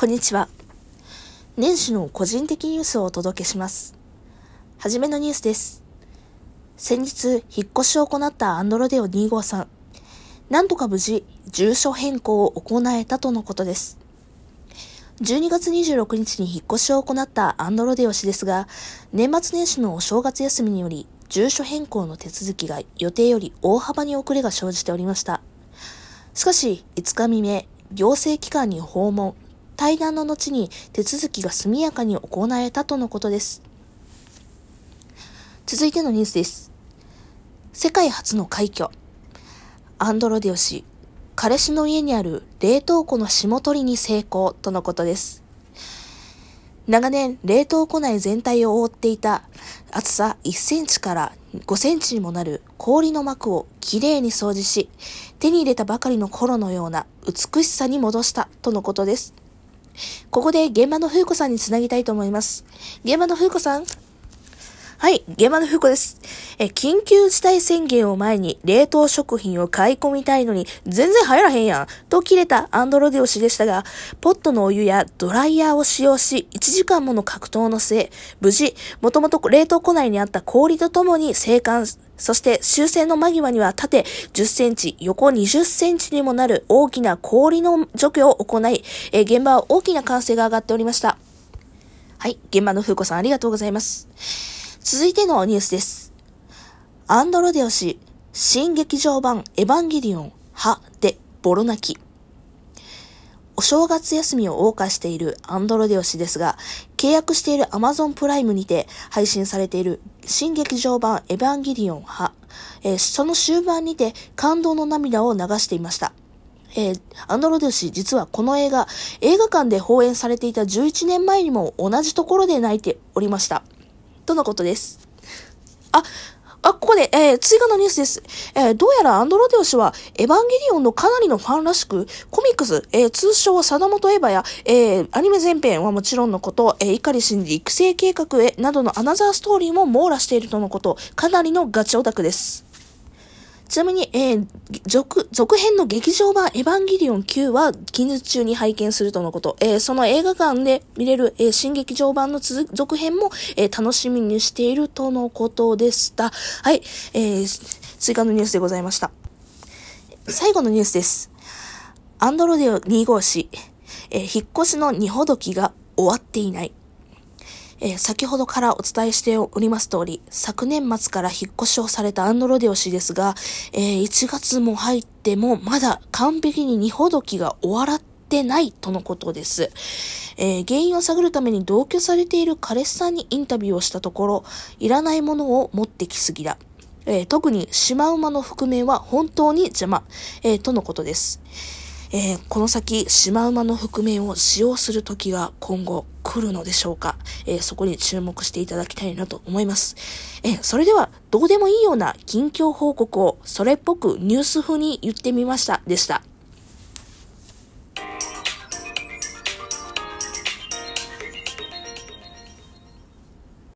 こんにちは。年始の個人的ニュースをお届けします。はじめのニュースです。先日、引っ越しを行ったアンドロデオ2号さん。なんとか無事、住所変更を行えたとのことです。12月26日に引っ越しを行ったアンドロデオ氏ですが、年末年始のお正月休みにより、住所変更の手続きが予定より大幅に遅れが生じておりました。しかし、5日未明、行政機関に訪問、対談の後に手続きが速やかに行えたとのことです。続いてのニュースです。世界初の快挙。アンドロデオ氏、彼氏の家にある冷凍庫の霜取りに成功とのことです。長年、冷凍庫内全体を覆っていた厚さ1センチから5センチにもなる氷の膜をきれいに掃除し、手に入れたばかりの頃のような美しさに戻したとのことです。ここで現場の風子さんにつなぎたいと思います。現場の風子さんはい、現場の風子です。え、緊急事態宣言を前に冷凍食品を買い込みたいのに全然入らへんやん。と切れたアンドロディオ氏でしたが、ポットのお湯やドライヤーを使用し、1時間もの格闘の末、無事、もともと冷凍庫内にあった氷とともに生還そして終戦の間際には縦10センチ、横20センチにもなる大きな氷の除去を行い、え現場は大きな歓声が上がっておりました。はい、現場の風子さんありがとうございます。続いてのニュースです。アンドロデオ氏、新劇場版エヴァンゲリオン、歯でボロ泣き。お正月休みを謳歌しているアンドロデオ氏ですが、契約している Amazon プライムにて配信されている新劇場版エヴァンゲリオン派、えー、その終盤にて感動の涙を流していました。えー、アンドロデオ氏、実はこの映画、映画館で放映されていた11年前にも同じところで泣いておりました。とのことです？あ、あ、ここで、えー、追加のニュースです。えー、どうやらアンドロデオ氏は、エヴァンゲリオンのかなりのファンらしく、コミックス、えー、通称、貞本エヴァや、え、アニメ全編はもちろんのこと、えー、怒り心理育成計画へ、などのアナザーストーリーも網羅しているとのこと、かなりのガチオタクです。ちなみに、えー、続、続編の劇場版エヴァンゲリオン9は近日中に拝見するとのこと。えー、その映画館で見れる、えー、新劇場版の続編も、えー、楽しみにしているとのことでした。はい、えー、追加のニュースでございました。最後のニュースです。アンドロデオ2号誌、えー、引っ越しの荷ほどきが終わっていない。えー、先ほどからお伝えしております通り、昨年末から引っ越しをされたアンドロデオ氏ですが、えー、1月も入ってもまだ完璧に荷ほどきが終わってないとのことです。えー、原因を探るために同居されている彼氏さんにインタビューをしたところ、いらないものを持ってきすぎだ。えー、特にシマウマの覆面は本当に邪魔、えー、とのことです。え、この先、シマウマの覆面を使用する時が今後来るのでしょうか、えー、そこに注目していただきたいなと思います。えー、それでは、どうでもいいような近況報告をそれっぽくニュース風に言ってみましたでした。